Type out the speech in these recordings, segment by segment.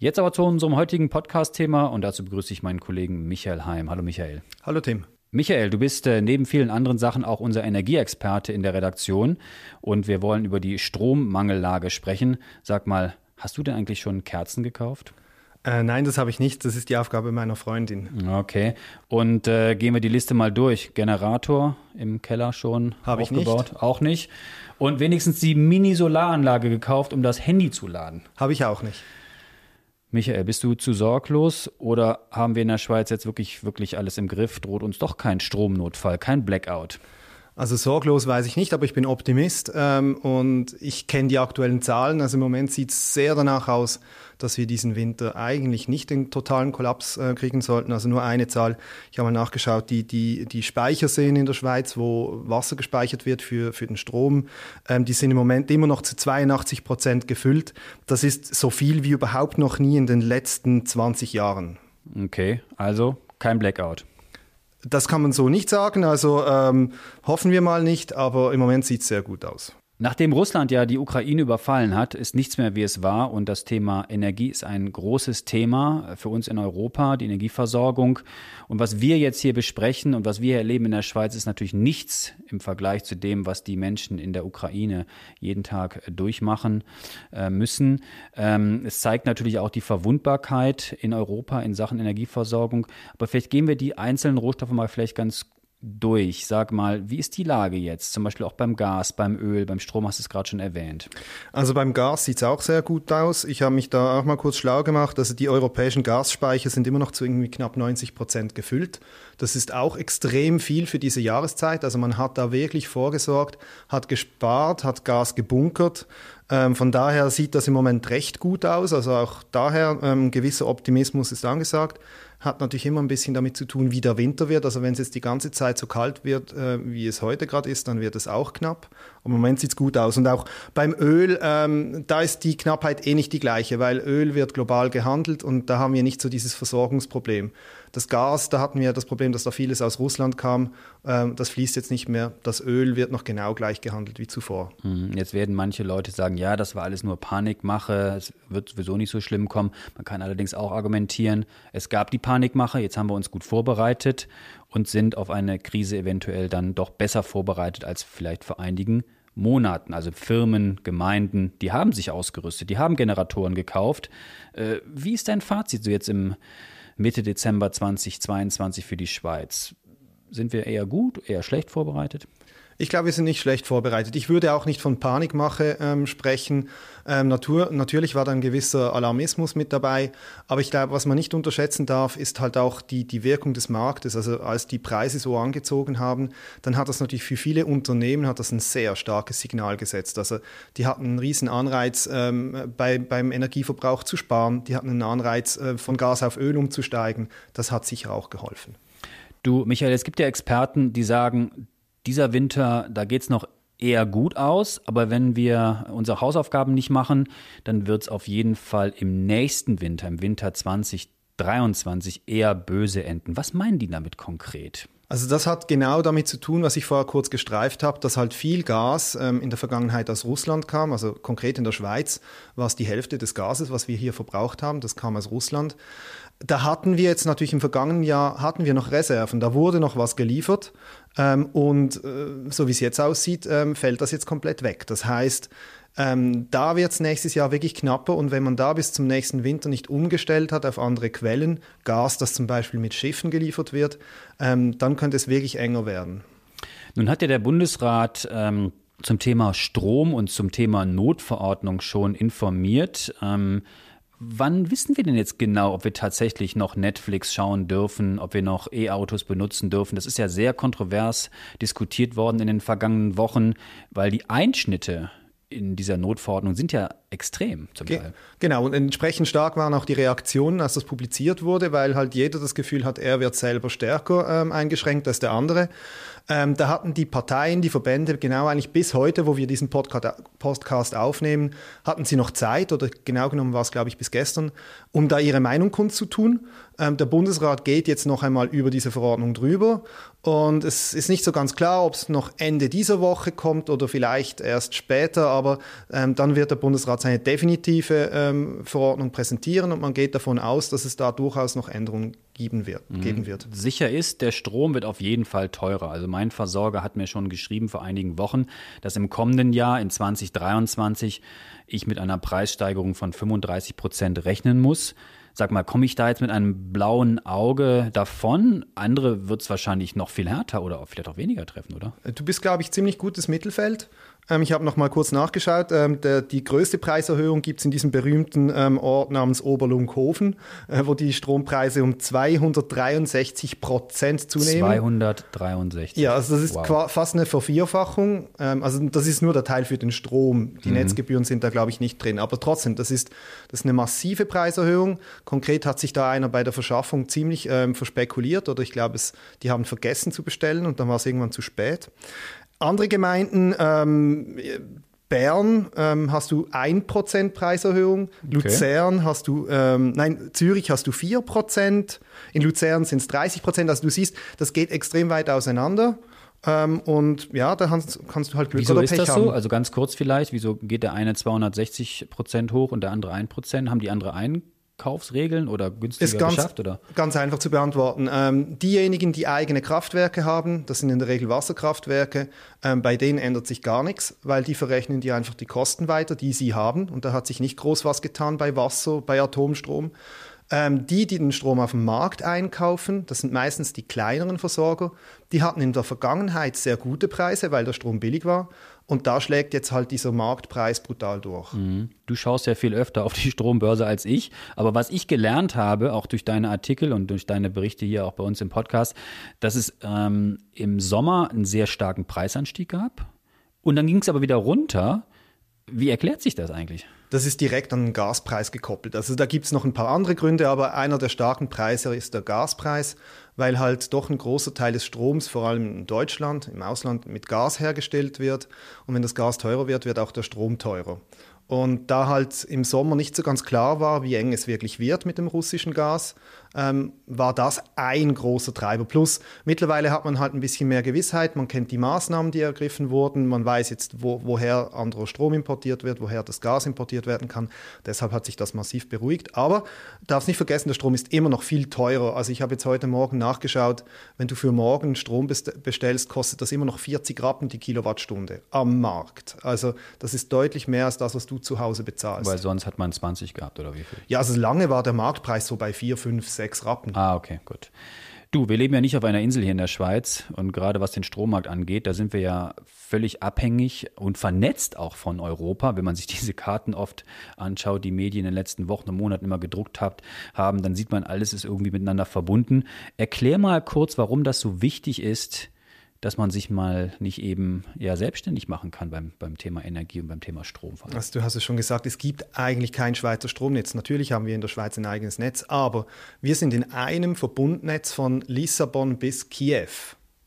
Jetzt aber zu unserem heutigen Podcast-Thema und dazu begrüße ich meinen Kollegen Michael Heim. Hallo Michael. Hallo Tim. Michael, du bist äh, neben vielen anderen Sachen auch unser Energieexperte in der Redaktion und wir wollen über die Strommangellage sprechen. Sag mal, hast du denn eigentlich schon Kerzen gekauft? Äh, nein, das habe ich nicht. Das ist die Aufgabe meiner Freundin. Okay. Und äh, gehen wir die Liste mal durch. Generator im Keller schon Habe ich aufgebaut? nicht. Auch nicht. Und wenigstens die Mini-Solaranlage gekauft, um das Handy zu laden. Habe ich auch nicht. Michael, bist du zu sorglos oder haben wir in der Schweiz jetzt wirklich, wirklich alles im Griff? Droht uns doch kein Stromnotfall, kein Blackout? Also sorglos weiß ich nicht, aber ich bin Optimist ähm, und ich kenne die aktuellen Zahlen. Also im Moment sieht es sehr danach aus, dass wir diesen Winter eigentlich nicht den totalen Kollaps äh, kriegen sollten. Also nur eine Zahl. Ich habe mal nachgeschaut, die, die, die Speicherseen in der Schweiz, wo Wasser gespeichert wird für, für den Strom, ähm, die sind im Moment immer noch zu 82 Prozent gefüllt. Das ist so viel wie überhaupt noch nie in den letzten 20 Jahren. Okay, also kein Blackout. Das kann man so nicht sagen, also ähm, hoffen wir mal nicht, aber im Moment sieht es sehr gut aus. Nachdem Russland ja die Ukraine überfallen hat, ist nichts mehr wie es war und das Thema Energie ist ein großes Thema für uns in Europa, die Energieversorgung. Und was wir jetzt hier besprechen und was wir erleben in der Schweiz ist natürlich nichts im Vergleich zu dem, was die Menschen in der Ukraine jeden Tag durchmachen äh, müssen. Ähm, es zeigt natürlich auch die Verwundbarkeit in Europa in Sachen Energieversorgung. Aber vielleicht gehen wir die einzelnen Rohstoffe mal vielleicht ganz durch. Sag mal, wie ist die Lage jetzt? Zum Beispiel auch beim Gas, beim Öl, beim Strom hast du es gerade schon erwähnt. Also beim Gas sieht es auch sehr gut aus. Ich habe mich da auch mal kurz schlau gemacht. Also die europäischen Gasspeicher sind immer noch zu irgendwie knapp 90 Prozent gefüllt. Das ist auch extrem viel für diese Jahreszeit. Also man hat da wirklich vorgesorgt, hat gespart, hat Gas gebunkert. Ähm, von daher sieht das im Moment recht gut aus. Also auch daher ähm, gewisser Optimismus ist angesagt hat natürlich immer ein bisschen damit zu tun, wie der Winter wird. Also wenn es jetzt die ganze Zeit so kalt wird, äh, wie es heute gerade ist, dann wird es auch knapp. Im Moment sieht es gut aus. Und auch beim Öl, ähm, da ist die Knappheit eh nicht die gleiche, weil Öl wird global gehandelt und da haben wir nicht so dieses Versorgungsproblem. Das Gas, da hatten wir das Problem, dass da vieles aus Russland kam. Ähm, das fließt jetzt nicht mehr. Das Öl wird noch genau gleich gehandelt wie zuvor. Hm, jetzt werden manche Leute sagen, ja, das war alles nur Panikmache, es wird sowieso nicht so schlimm kommen. Man kann allerdings auch argumentieren, es gab die Panikmache, jetzt haben wir uns gut vorbereitet und sind auf eine Krise eventuell dann doch besser vorbereitet als vielleicht vor einigen Monaten. Also Firmen, Gemeinden, die haben sich ausgerüstet, die haben Generatoren gekauft. Äh, wie ist dein Fazit so jetzt im Mitte Dezember 2022 für die Schweiz? Sind wir eher gut, eher schlecht vorbereitet? Ich glaube, wir sind nicht schlecht vorbereitet. Ich würde auch nicht von Panikmache ähm, sprechen. Ähm, Natur, natürlich war da ein gewisser Alarmismus mit dabei, aber ich glaube, was man nicht unterschätzen darf, ist halt auch die, die Wirkung des Marktes. Also als die Preise so angezogen haben, dann hat das natürlich für viele Unternehmen hat das ein sehr starkes Signal gesetzt. Also die hatten einen riesen Anreiz, ähm, bei, beim Energieverbrauch zu sparen, die hatten einen Anreiz, äh, von Gas auf Öl umzusteigen. Das hat sicher auch geholfen. Du, Michael, es gibt ja Experten, die sagen, dieser Winter, da geht es noch eher gut aus, aber wenn wir unsere Hausaufgaben nicht machen, dann wird es auf jeden Fall im nächsten Winter, im Winter 2023, eher böse enden. Was meinen die damit konkret? Also das hat genau damit zu tun, was ich vorher kurz gestreift habe, dass halt viel Gas ähm, in der Vergangenheit aus Russland kam. Also konkret in der Schweiz war es die Hälfte des Gases, was wir hier verbraucht haben. Das kam aus Russland. Da hatten wir jetzt natürlich im vergangenen Jahr hatten wir noch Reserven. Da wurde noch was geliefert und äh, so wie es jetzt aussieht, ähm, fällt das jetzt komplett weg. Das heißt, ähm, da wird es nächstes Jahr wirklich knapper und wenn man da bis zum nächsten Winter nicht umgestellt hat auf andere Quellen, Gas, das zum Beispiel mit Schiffen geliefert wird, ähm, dann könnte es wirklich enger werden. Nun hat ja der Bundesrat ähm, zum Thema Strom und zum Thema Notverordnung schon informiert. Ähm, Wann wissen wir denn jetzt genau, ob wir tatsächlich noch Netflix schauen dürfen, ob wir noch E-Autos benutzen dürfen? Das ist ja sehr kontrovers diskutiert worden in den vergangenen Wochen, weil die Einschnitte in dieser Notverordnung sind ja extrem zum Ge Teil. Genau, und entsprechend stark waren auch die Reaktionen, als das publiziert wurde, weil halt jeder das Gefühl hat, er wird selber stärker ähm, eingeschränkt als der andere. Ähm, da hatten die Parteien, die Verbände, genau eigentlich bis heute, wo wir diesen Podcast aufnehmen, hatten sie noch Zeit, oder genau genommen war es, glaube ich, bis gestern, um da ihre Meinung kundzutun. Ähm, der Bundesrat geht jetzt noch einmal über diese Verordnung drüber und es ist nicht so ganz klar, ob es noch Ende dieser Woche kommt oder vielleicht erst später, aber ähm, dann wird der Bundesrat seine definitive ähm, Verordnung präsentieren und man geht davon aus, dass es da durchaus noch Änderungen geben wird, mhm. geben wird. Sicher ist, der Strom wird auf jeden Fall teurer. Also mein Versorger hat mir schon geschrieben vor einigen Wochen, dass im kommenden Jahr, in 2023, ich mit einer Preissteigerung von 35 Prozent rechnen muss. Sag mal, komme ich da jetzt mit einem blauen Auge davon? Andere wird es wahrscheinlich noch viel härter oder vielleicht auch weniger treffen, oder? Du bist, glaube ich, ziemlich gutes Mittelfeld. Ähm, ich habe noch mal kurz nachgeschaut. Ähm, der, die größte Preiserhöhung gibt es in diesem berühmten ähm, Ort namens Oberlunghofen, äh, wo die Strompreise um 263 Prozent zunehmen. 263. Ja, also das ist wow. fast eine Vervierfachung. Ähm, also das ist nur der Teil für den Strom. Die mhm. Netzgebühren sind da, glaube ich, nicht drin. Aber trotzdem, das ist, das ist eine massive Preiserhöhung. Konkret hat sich da einer bei der Verschaffung ziemlich ähm, verspekuliert oder ich glaube, die haben vergessen zu bestellen und dann war es irgendwann zu spät. Andere Gemeinden, ähm, Bern ähm, hast du 1% Preiserhöhung, Luzern hast du, ähm, nein, Zürich hast du 4%, in Luzern sind es 30%, also du siehst, das geht extrem weit auseinander. Ähm, und ja, da kannst, kannst, du halt Glück wieso oder Pech ist das haben. so? Also ganz kurz vielleicht, wieso geht der eine 260% hoch und der andere 1% Haben die andere einen Kaufsregeln oder günstiger ist ganz, beschafft? Oder? Ganz einfach zu beantworten. Ähm, diejenigen, die eigene Kraftwerke haben, das sind in der Regel Wasserkraftwerke, ähm, bei denen ändert sich gar nichts, weil die verrechnen dir einfach die Kosten weiter, die sie haben. Und da hat sich nicht groß was getan bei Wasser, bei Atomstrom. Ähm, die, die den Strom auf dem Markt einkaufen, das sind meistens die kleineren Versorger, die hatten in der Vergangenheit sehr gute Preise, weil der Strom billig war. Und da schlägt jetzt halt dieser Marktpreis brutal durch. Mhm. Du schaust ja viel öfter auf die Strombörse als ich. Aber was ich gelernt habe, auch durch deine Artikel und durch deine Berichte hier auch bei uns im Podcast, dass es ähm, im Sommer einen sehr starken Preisanstieg gab. Und dann ging es aber wieder runter. Wie erklärt sich das eigentlich? Das ist direkt an den Gaspreis gekoppelt. Also da gibt es noch ein paar andere Gründe, aber einer der starken Preise ist der Gaspreis, weil halt doch ein großer Teil des Stroms, vor allem in Deutschland, im Ausland, mit Gas hergestellt wird. Und wenn das Gas teurer wird, wird auch der Strom teurer. Und da halt im Sommer nicht so ganz klar war, wie eng es wirklich wird mit dem russischen Gas, ähm, war das ein großer Treiber. Plus mittlerweile hat man halt ein bisschen mehr Gewissheit, man kennt die Maßnahmen, die ergriffen wurden, man weiß jetzt, wo, woher anderer Strom importiert wird, woher das Gas importiert werden kann. Deshalb hat sich das massiv beruhigt. Aber darfst nicht vergessen, der Strom ist immer noch viel teurer. Also ich habe jetzt heute Morgen nachgeschaut, wenn du für morgen Strom bestellst, kostet das immer noch 40 Rappen die Kilowattstunde am Markt. Also das ist deutlich mehr als das, was du zu Hause bezahlst. Weil sonst hat man 20 gehabt oder wie viel? Ja, also lange war der Marktpreis so bei 4, 5, sechs Rappen. Ah, okay, gut. Du, wir leben ja nicht auf einer Insel hier in der Schweiz und gerade was den Strommarkt angeht, da sind wir ja völlig abhängig und vernetzt auch von Europa. Wenn man sich diese Karten oft anschaut, die Medien in den letzten Wochen und Monaten immer gedruckt hat, haben, dann sieht man, alles ist irgendwie miteinander verbunden. Erklär mal kurz, warum das so wichtig ist, dass man sich mal nicht eben ja selbstständig machen kann beim, beim Thema Energie und beim Thema Strom. Also du hast es schon gesagt, es gibt eigentlich kein Schweizer Stromnetz. Natürlich haben wir in der Schweiz ein eigenes Netz, aber wir sind in einem Verbundnetz von Lissabon bis Kiew.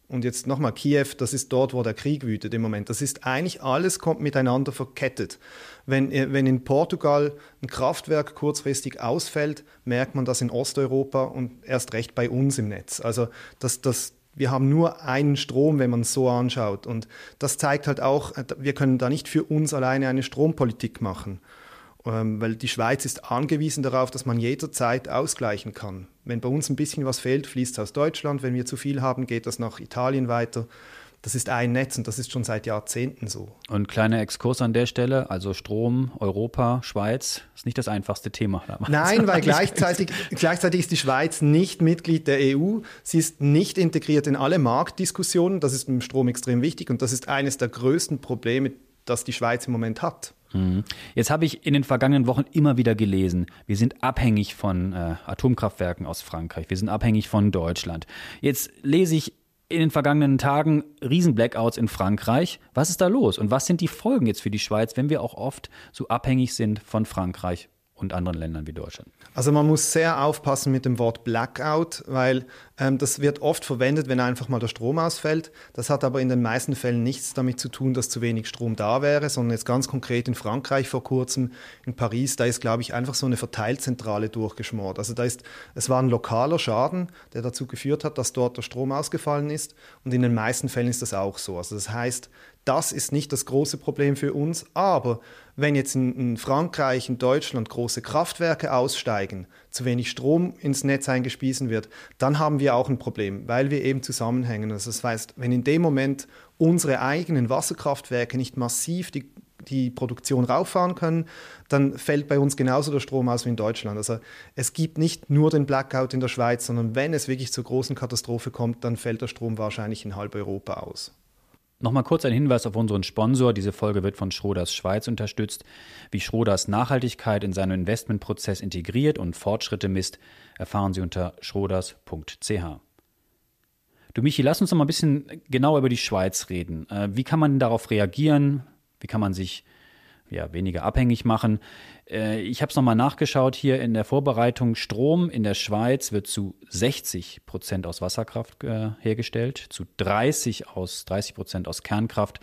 Und jetzt nochmal, Kiew, das ist dort, wo der Krieg wütet im Moment. Das ist eigentlich alles kommt miteinander verkettet. Wenn, äh, wenn in Portugal ein Kraftwerk kurzfristig ausfällt, merkt man das in Osteuropa und erst recht bei uns im Netz. Also das, das, wir haben nur einen Strom, wenn man es so anschaut. Und das zeigt halt auch, wir können da nicht für uns alleine eine Strompolitik machen. Ähm, weil die Schweiz ist angewiesen darauf, dass man jederzeit ausgleichen kann. Wenn bei uns ein bisschen was fehlt, fließt es aus Deutschland. Wenn wir zu viel haben, geht das nach Italien weiter. Das ist ein Netz und das ist schon seit Jahrzehnten so. Und kleiner Exkurs an der Stelle, also Strom, Europa, Schweiz, ist nicht das einfachste Thema. Damals. Nein, weil gleichzeitig, gleichzeitig ist die Schweiz nicht Mitglied der EU. Sie ist nicht integriert in alle Marktdiskussionen. Das ist im Strom extrem wichtig und das ist eines der größten Probleme, das die Schweiz im Moment hat. Mhm. Jetzt habe ich in den vergangenen Wochen immer wieder gelesen, wir sind abhängig von äh, Atomkraftwerken aus Frankreich, wir sind abhängig von Deutschland. Jetzt lese ich in den vergangenen Tagen Riesen-Blackouts in Frankreich. Was ist da los und was sind die Folgen jetzt für die Schweiz, wenn wir auch oft so abhängig sind von Frankreich und anderen Ländern wie Deutschland? Also man muss sehr aufpassen mit dem Wort Blackout, weil ähm, das wird oft verwendet, wenn einfach mal der Strom ausfällt. Das hat aber in den meisten Fällen nichts damit zu tun, dass zu wenig Strom da wäre, sondern jetzt ganz konkret in Frankreich vor kurzem, in Paris, da ist, glaube ich, einfach so eine Verteilzentrale durchgeschmort. Also da ist, es war ein lokaler Schaden, der dazu geführt hat, dass dort der Strom ausgefallen ist. Und in den meisten Fällen ist das auch so. Also das heißt, das ist nicht das große Problem für uns, aber wenn jetzt in, in, Frankreich, in Deutschland große Kraftwerke aussteigen, zu wenig Strom ins Netz eingespiesen wird, dann haben wir auch ein Problem, weil wir eben zusammenhängen. Also das heißt, wenn in dem Moment unsere eigenen Wasserkraftwerke nicht massiv die, die Produktion rauffahren können, dann fällt bei uns genauso der Strom aus wie in Deutschland. Also es gibt nicht nur den Blackout in der Schweiz, sondern wenn es wirklich zur großen Katastrophe kommt, dann fällt der Strom wahrscheinlich in halb Europa aus. Nochmal kurz ein Hinweis auf unseren Sponsor. Diese Folge wird von Schroders Schweiz unterstützt. Wie Schroders Nachhaltigkeit in seinen Investmentprozess integriert und Fortschritte misst, erfahren Sie unter schroders.ch. Du Michi, lass uns noch mal ein bisschen genauer über die Schweiz reden. Äh, wie kann man darauf reagieren? Wie kann man sich ja, weniger abhängig machen. Äh, ich habe es nochmal nachgeschaut hier in der Vorbereitung. Strom in der Schweiz wird zu 60 Prozent aus Wasserkraft äh, hergestellt, zu 30 aus 30 Prozent aus Kernkraft,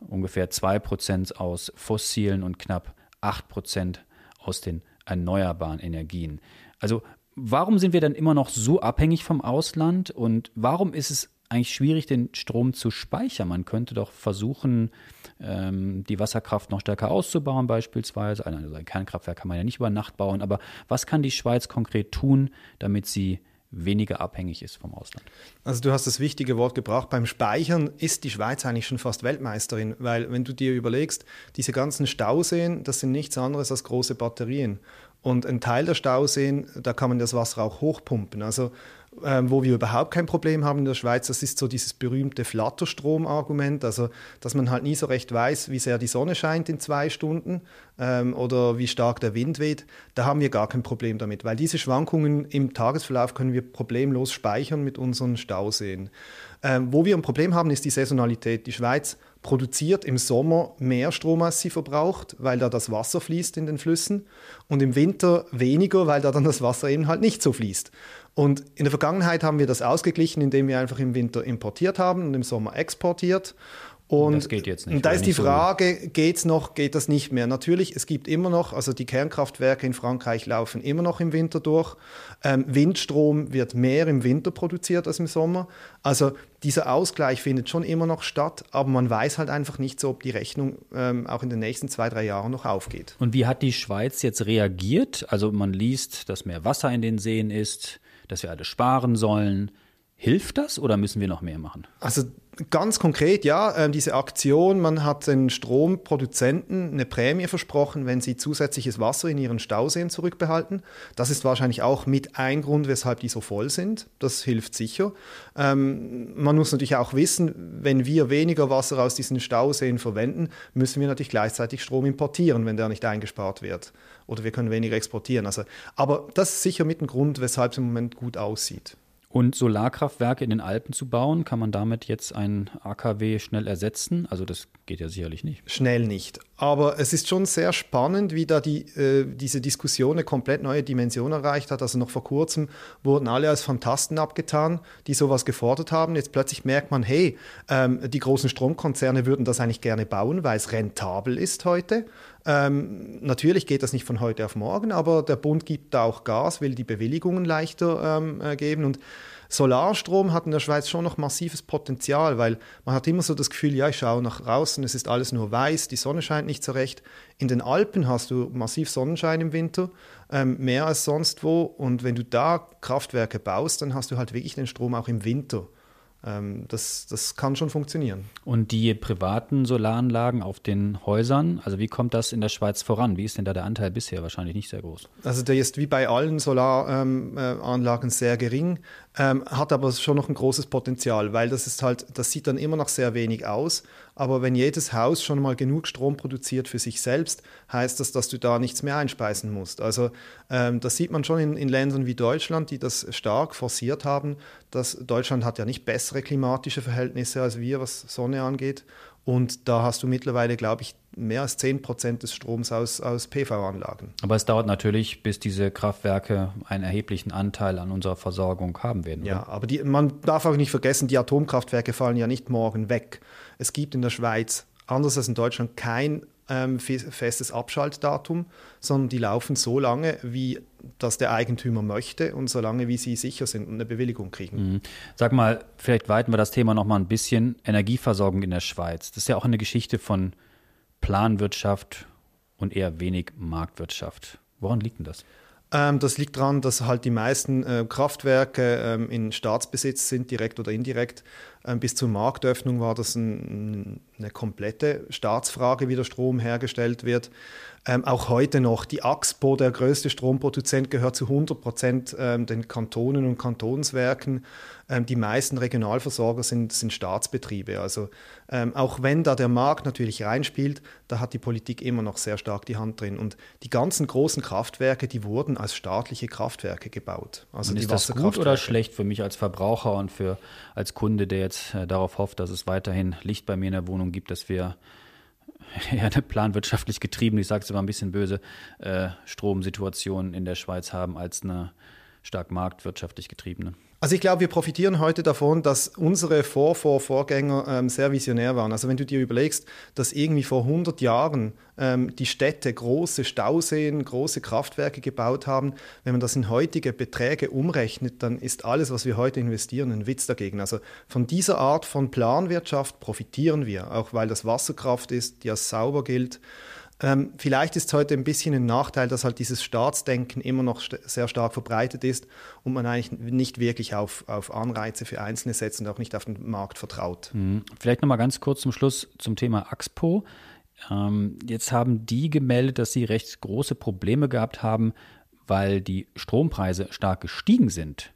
ungefähr 2 Prozent aus fossilen und knapp 8 Prozent aus den erneuerbaren Energien. Also warum sind wir dann immer noch so abhängig vom Ausland und warum ist es eigentlich schwierig, den Strom zu speichern. Man könnte doch versuchen, die Wasserkraft noch stärker auszubauen, beispielsweise. Also ein Kernkraftwerk kann man ja nicht über Nacht bauen. Aber was kann die Schweiz konkret tun, damit sie weniger abhängig ist vom Ausland. Also du hast das wichtige Wort gebracht. Beim Speichern ist die Schweiz eigentlich schon fast Weltmeisterin, weil wenn du dir überlegst, diese ganzen Stauseen, das sind nichts anderes als große Batterien. Und ein Teil der Stauseen, da kann man das Wasser auch hochpumpen. Also ähm, wo wir überhaupt kein Problem haben in der Schweiz, das ist so dieses berühmte Flatterstrom-Argument, also dass man halt nie so recht weiß, wie sehr die Sonne scheint in zwei Stunden ähm, oder wie stark der Wind weht. Da haben wir gar kein Problem damit, weil diese Schwankungen im Tagesverlauf können wir problemlos speichern mit unseren Stauseen. Ähm, wo wir ein Problem haben, ist die Saisonalität. Die Schweiz produziert im Sommer mehr Strom, als sie verbraucht, weil da das Wasser fließt in den Flüssen und im Winter weniger, weil da dann das Wasser eben halt nicht so fließt. Und in der Vergangenheit haben wir das ausgeglichen, indem wir einfach im Winter importiert haben und im Sommer exportiert. Und das geht jetzt nicht. Da ist die Frage, so geht es noch, geht das nicht mehr? Natürlich, es gibt immer noch, also die Kernkraftwerke in Frankreich laufen immer noch im Winter durch. Ähm, Windstrom wird mehr im Winter produziert als im Sommer. Also dieser Ausgleich findet schon immer noch statt, aber man weiß halt einfach nicht so, ob die Rechnung ähm, auch in den nächsten zwei, drei Jahren noch aufgeht. Und wie hat die Schweiz jetzt reagiert? Also man liest, dass mehr Wasser in den Seen ist, dass wir alle sparen sollen. Hilft das oder müssen wir noch mehr machen? Also ganz konkret, ja, äh, diese Aktion, man hat den Stromproduzenten eine Prämie versprochen, wenn sie zusätzliches Wasser in ihren Stauseen zurückbehalten. Das ist wahrscheinlich auch mit ein Grund, weshalb die so voll sind. Das hilft sicher. Ähm, man muss natürlich auch wissen, wenn wir weniger Wasser aus diesen Stauseen verwenden, müssen wir natürlich gleichzeitig Strom importieren, wenn der nicht eingespart wird. Oder wir können weniger exportieren. Also, aber das ist sicher mit ein Grund, weshalb es im Moment gut aussieht. Und Solarkraftwerke in den Alpen zu bauen, kann man damit jetzt ein AKW schnell ersetzen? Also das geht ja sicherlich nicht. Schnell nicht. Aber es ist schon sehr spannend, wie da die, äh, diese Diskussion eine komplett neue Dimension erreicht hat. Also noch vor kurzem wurden alle als Fantasten abgetan, die sowas gefordert haben. Jetzt plötzlich merkt man, hey, ähm, die großen Stromkonzerne würden das eigentlich gerne bauen, weil es rentabel ist heute. Ähm, natürlich geht das nicht von heute auf morgen, aber der Bund gibt da auch Gas, will die Bewilligungen leichter ähm, äh, geben und Solarstrom hat in der Schweiz schon noch massives Potenzial, weil man hat immer so das Gefühl, ja, ich schaue nach draußen, es ist alles nur weiß, die Sonne scheint nicht so recht. In den Alpen hast du massiv Sonnenschein im Winter, ähm, mehr als sonst wo. Und wenn du da Kraftwerke baust, dann hast du halt wirklich den Strom auch im Winter. Ähm, das, das kann schon funktionieren. Und die privaten Solaranlagen auf den Häusern, also wie kommt das in der Schweiz voran? Wie ist denn da der Anteil bisher? Wahrscheinlich nicht sehr groß. Also der ist wie bei allen Solaranlagen ähm, äh, sehr gering, ähm, hat aber schon noch ein großes Potenzial, weil das ist halt, das sieht dann immer noch sehr wenig aus, aber wenn jedes Haus schon mal genug Strom produziert für sich selbst, heißt das, dass du da nichts mehr einspeisen musst. Also ähm, das sieht man schon in, in Ländern wie Deutschland, die das stark forciert haben. Dass Deutschland hat ja nicht bessere klimatische Verhältnisse als wir, was Sonne angeht. Und da hast du mittlerweile, glaube ich, mehr als 10 Prozent des Stroms aus, aus PV-Anlagen. Aber es dauert natürlich, bis diese Kraftwerke einen erheblichen Anteil an unserer Versorgung haben werden. Ja, aber die, man darf auch nicht vergessen, die Atomkraftwerke fallen ja nicht morgen weg. Es gibt in der Schweiz, anders als in Deutschland, kein ähm, festes Abschaltdatum, sondern die laufen so lange, wie das der Eigentümer möchte und so lange, wie sie sicher sind und eine Bewilligung kriegen. Mhm. Sag mal, vielleicht weiten wir das Thema noch mal ein bisschen. Energieversorgung in der Schweiz. Das ist ja auch eine Geschichte von Planwirtschaft und eher wenig Marktwirtschaft. Woran liegt denn das? Ähm, das liegt daran, dass halt die meisten äh, Kraftwerke ähm, in Staatsbesitz sind, direkt oder indirekt. Ähm, bis zur Marktöffnung war das ein, eine komplette Staatsfrage, wie der Strom hergestellt wird. Ähm, auch heute noch, die AXPO, der größte Stromproduzent, gehört zu 100 Prozent ähm, den Kantonen und Kantonswerken. Ähm, die meisten Regionalversorger sind, sind Staatsbetriebe. Also ähm, auch wenn da der Markt natürlich reinspielt, da hat die Politik immer noch sehr stark die Hand drin. Und die ganzen großen Kraftwerke, die wurden als staatliche Kraftwerke gebaut. Also und ist das gut oder schlecht für mich als Verbraucher und für als Kunde, der jetzt äh, darauf hofft, dass es weiterhin Licht bei mir in der Wohnung gibt, dass wir ja, eine planwirtschaftlich getriebene, ich sage es immer ein bisschen böse, äh, Stromsituation in der Schweiz haben als eine stark marktwirtschaftlich getriebene. Also ich glaube, wir profitieren heute davon, dass unsere Vor -Vor Vorgänger ähm, sehr visionär waren. Also wenn du dir überlegst, dass irgendwie vor 100 Jahren ähm, die Städte große Stauseen, große Kraftwerke gebaut haben, wenn man das in heutige Beträge umrechnet, dann ist alles, was wir heute investieren, ein Witz dagegen. Also von dieser Art von Planwirtschaft profitieren wir, auch weil das Wasserkraft ist, die als sauber gilt. Ähm, vielleicht ist es heute ein bisschen ein Nachteil, dass halt dieses Staatsdenken immer noch st sehr stark verbreitet ist und man eigentlich nicht wirklich auf, auf Anreize für Einzelne setzt und auch nicht auf den Markt vertraut. Mhm. Vielleicht nochmal ganz kurz zum Schluss zum Thema Axpo. Ähm, jetzt haben die gemeldet, dass sie recht große Probleme gehabt haben, weil die Strompreise stark gestiegen sind.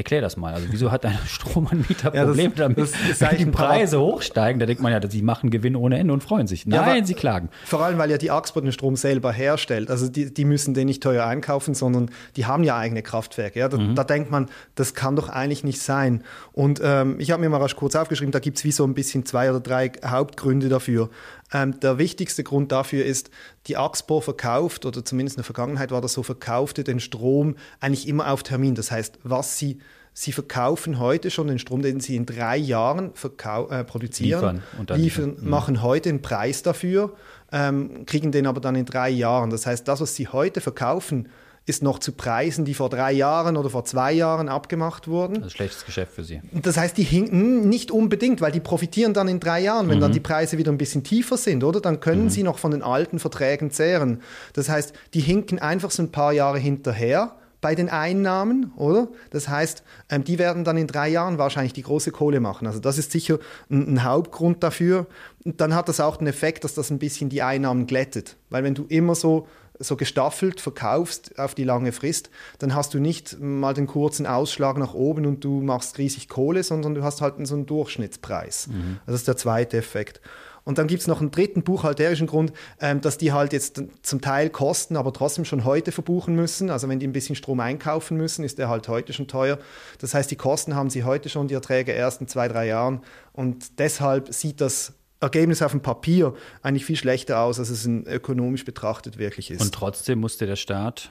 Erklär das mal. Also wieso hat ein Stromanbieter ja, Probleme damit, das wenn die Preise hochsteigen? Da denkt man ja, sie machen Gewinn ohne Ende und freuen sich. Nein, ja, sie klagen. Vor allem, weil ja die Axpo den Strom selber herstellt. Also die, die müssen den nicht teuer einkaufen, sondern die haben ja eigene Kraftwerke. Ja? Da, mhm. da denkt man, das kann doch eigentlich nicht sein. Und ähm, ich habe mir mal rasch kurz aufgeschrieben, da gibt es wie so ein bisschen zwei oder drei Hauptgründe dafür. Ähm, der wichtigste Grund dafür ist, die Axpo verkauft, oder zumindest in der Vergangenheit war das so, verkaufte den Strom eigentlich immer auf Termin. Das heißt, was sie Sie verkaufen heute schon den Strom, den Sie in drei Jahren äh, produzieren, liefern, liefern mhm. machen heute einen Preis dafür, ähm, kriegen den aber dann in drei Jahren. Das heißt, das, was Sie heute verkaufen, ist noch zu Preisen, die vor drei Jahren oder vor zwei Jahren abgemacht wurden. Das ist schlechtes Geschäft für Sie. Das heißt, die hinken nicht unbedingt, weil die profitieren dann in drei Jahren, wenn mhm. dann die Preise wieder ein bisschen tiefer sind, oder? Dann können mhm. sie noch von den alten Verträgen zehren. Das heißt, die hinken einfach so ein paar Jahre hinterher bei den Einnahmen, oder? Das heißt, ähm, die werden dann in drei Jahren wahrscheinlich die große Kohle machen. Also das ist sicher ein, ein, Hauptgrund dafür. Und dann hat das auch den Effekt, dass das ein bisschen die Einnahmen glättet. Weil wenn du immer so so gestaffelt verkaufst auf die lange Frist, dann hast du nicht mal den kurzen Ausschlag nach oben und du machst riesig Kohle, sondern du hast halt so einen Durchschnittspreis. Mhm. Das ist der zweite Effekt. Und dann gibt es noch einen dritten buchhalterischen Grund, ähm, dass die halt jetzt zum Teil kosten, aber trotzdem schon heute verbuchen müssen. Also wenn die ein bisschen Strom einkaufen müssen, ist der halt heute schon teuer. Das heißt, die Kosten haben sie heute schon, die Erträge erst in zwei, drei Jahren. Und deshalb sieht das Ergebnis auf dem Papier eigentlich viel schlechter aus, als es in ökonomisch betrachtet wirklich ist. Und trotzdem musste der Staat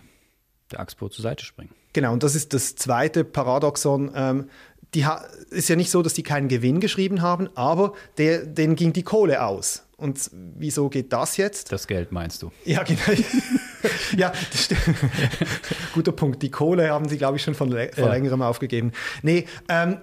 der Axpo zur Seite springen. Genau, und das ist das zweite Paradoxon. Ähm, die ist ja nicht so, dass die keinen Gewinn geschrieben haben, aber der, denen ging die Kohle aus. Und wieso geht das jetzt? Das Geld meinst du? Ja, genau. ja, guter Punkt. Die Kohle haben sie, glaube ich, schon von, vor ja. längerem aufgegeben. Nee, ähm,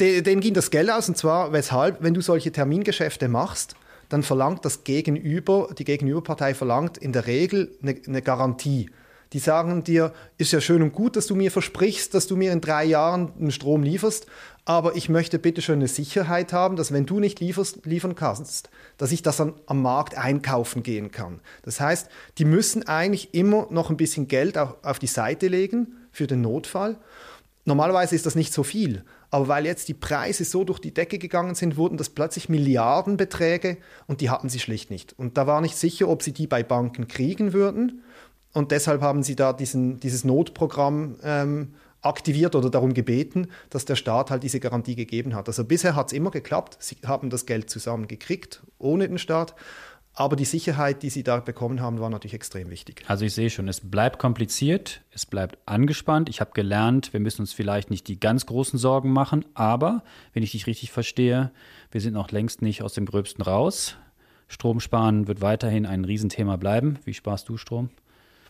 denen ging das Geld aus und zwar weshalb, wenn du solche Termingeschäfte machst, dann verlangt das Gegenüber, die Gegenüberpartei verlangt in der Regel eine, eine Garantie. Die sagen dir, ist ja schön und gut, dass du mir versprichst, dass du mir in drei Jahren einen Strom lieferst, aber ich möchte bitte schon eine Sicherheit haben, dass wenn du nicht lieferst, liefern kannst, dass ich das dann am Markt einkaufen gehen kann. Das heißt, die müssen eigentlich immer noch ein bisschen Geld auf, auf die Seite legen für den Notfall Normalerweise ist das nicht so viel, aber weil jetzt die Preise so durch die Decke gegangen sind, wurden das plötzlich Milliardenbeträge und die hatten sie schlicht nicht. Und da war nicht sicher, ob sie die bei Banken kriegen würden. Und deshalb haben sie da diesen, dieses Notprogramm ähm, aktiviert oder darum gebeten, dass der Staat halt diese Garantie gegeben hat. Also bisher hat es immer geklappt. Sie haben das Geld zusammen gekriegt, ohne den Staat. Aber die Sicherheit, die sie da bekommen haben, war natürlich extrem wichtig. Also ich sehe schon, es bleibt kompliziert, es bleibt angespannt. Ich habe gelernt, wir müssen uns vielleicht nicht die ganz großen Sorgen machen, aber wenn ich dich richtig verstehe, wir sind noch längst nicht aus dem Gröbsten raus. Stromsparen wird weiterhin ein Riesenthema bleiben. Wie sparst du Strom?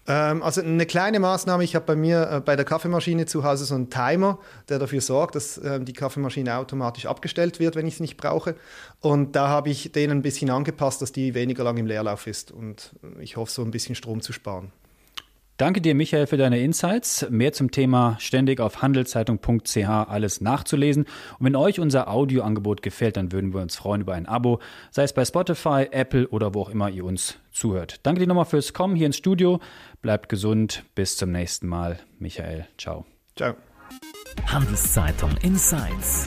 Ähm, also eine kleine Maßnahme, ich habe bei mir äh, bei der Kaffeemaschine zu Hause so einen Timer, der dafür sorgt, dass äh, die Kaffeemaschine automatisch abgestellt wird, wenn ich es nicht brauche. Und da habe ich den ein bisschen angepasst, dass die weniger lang im Leerlauf ist. Und ich hoffe, so ein bisschen Strom zu sparen. Danke dir, Michael, für deine Insights. Mehr zum Thema ständig auf handelszeitung.ch alles nachzulesen. Und wenn euch unser Audioangebot gefällt, dann würden wir uns freuen über ein Abo, sei es bei Spotify, Apple oder wo auch immer ihr uns zuhört. Danke dir nochmal fürs Kommen hier ins Studio. Bleibt gesund. Bis zum nächsten Mal. Michael, ciao. Ciao. Handelszeitung Insights.